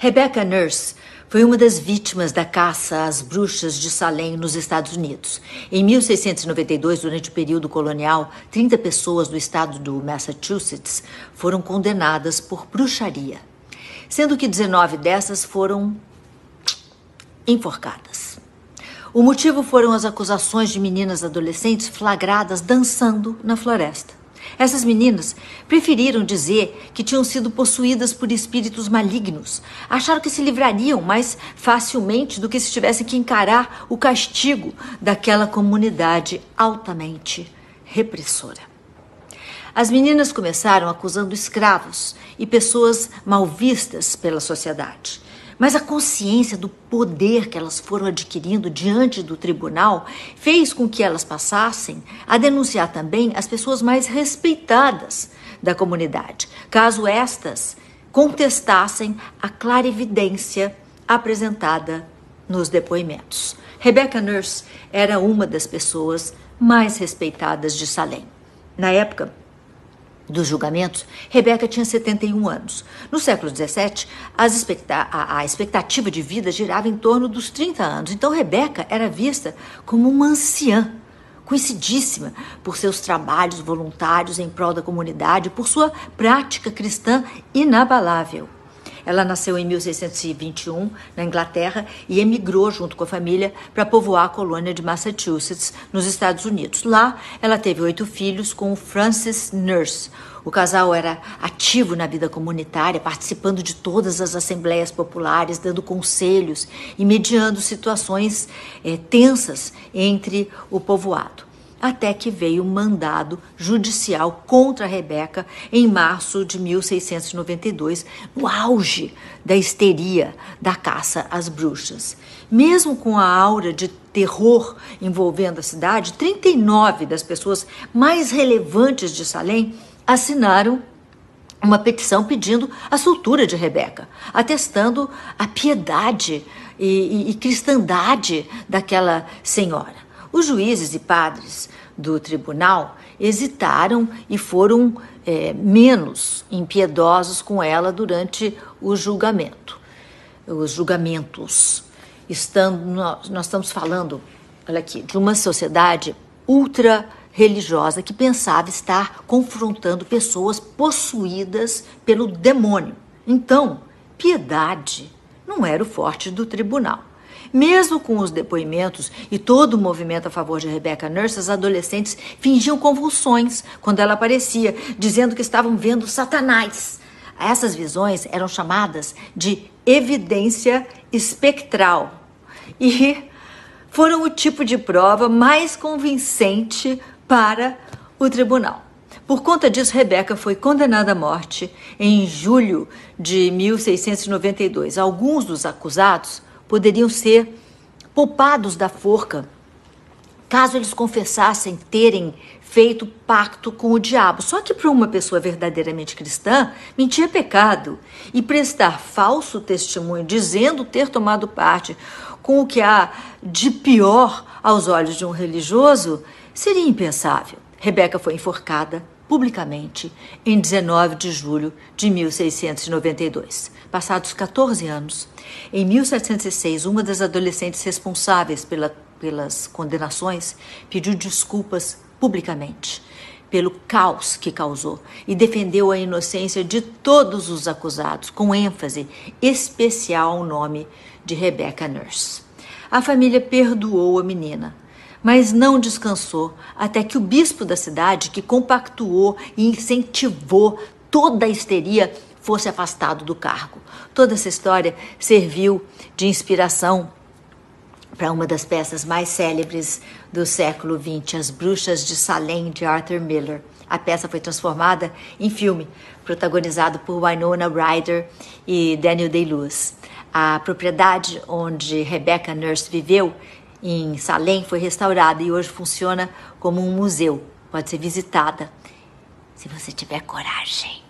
Rebecca Nurse foi uma das vítimas da caça às bruxas de Salem nos Estados Unidos. Em 1692, durante o período colonial, 30 pessoas do estado do Massachusetts foram condenadas por bruxaria, sendo que 19 dessas foram enforcadas. O motivo foram as acusações de meninas adolescentes flagradas dançando na floresta. Essas meninas preferiram dizer que tinham sido possuídas por espíritos malignos. Acharam que se livrariam mais facilmente do que se tivessem que encarar o castigo daquela comunidade altamente repressora. As meninas começaram acusando escravos e pessoas mal vistas pela sociedade. Mas a consciência do poder que elas foram adquirindo diante do tribunal fez com que elas passassem a denunciar também as pessoas mais respeitadas da comunidade, caso estas contestassem a clarividência apresentada nos depoimentos. Rebecca Nurse era uma das pessoas mais respeitadas de Salem. Na época, dos julgamentos, Rebeca tinha 71 anos. No século XVII, expecta a, a, expectativa de vida girava em torno dos 30 anos. Então, Rebeca era vista como uma anciã, conhecidíssima por seus trabalhos voluntários em prol da comunidade, por sua prática cristã inabalável. Ela nasceu em 1621 na Inglaterra e emigrou junto com a família para povoar a colônia de Massachusetts, nos Estados Unidos. Lá, ela teve oito filhos com Francis Nurse. O casal era ativo na vida comunitária, participando de todas as assembleias populares, dando conselhos e mediando situações é, tensas entre o povoado até que veio um mandado judicial contra Rebeca em março de 1692, no auge da histeria da caça às bruxas. Mesmo com a aura de terror envolvendo a cidade, 39 das pessoas mais relevantes de Salem assinaram uma petição pedindo a soltura de Rebeca, atestando a piedade e, e, e cristandade daquela senhora. Os juízes e padres do tribunal hesitaram e foram é, menos impiedosos com ela durante o julgamento, os julgamentos. Estando, nós, nós estamos falando, olha aqui, de uma sociedade ultra religiosa que pensava estar confrontando pessoas possuídas pelo demônio. Então, piedade não era o forte do tribunal. Mesmo com os depoimentos e todo o movimento a favor de Rebecca Nurse, as adolescentes fingiam convulsões quando ela aparecia, dizendo que estavam vendo Satanás. Essas visões eram chamadas de evidência espectral e foram o tipo de prova mais convincente para o tribunal. Por conta disso, Rebeca foi condenada à morte em julho de 1692. Alguns dos acusados poderiam ser poupados da forca caso eles confessassem terem feito pacto com o diabo. Só que para uma pessoa verdadeiramente cristã, mentir é pecado e prestar falso testemunho dizendo ter tomado parte com o que há de pior aos olhos de um religioso seria impensável. Rebeca foi enforcada publicamente em 19 de julho de 1692. Passados 14 anos, em 1706, uma das adolescentes responsáveis pela, pelas condenações pediu desculpas publicamente pelo caos que causou e defendeu a inocência de todos os acusados, com ênfase especial ao nome de Rebecca Nurse. A família perdoou a menina, mas não descansou até que o bispo da cidade, que compactuou e incentivou toda a histeria, fosse afastado do cargo. Toda essa história serviu de inspiração para uma das peças mais célebres do século XX, As Bruxas de Salem, de Arthur Miller. A peça foi transformada em filme, protagonizado por Winona Ryder e Daniel Day-Lewis. A propriedade onde Rebecca Nurse viveu em Salem foi restaurada e hoje funciona como um museu. Pode ser visitada se você tiver coragem.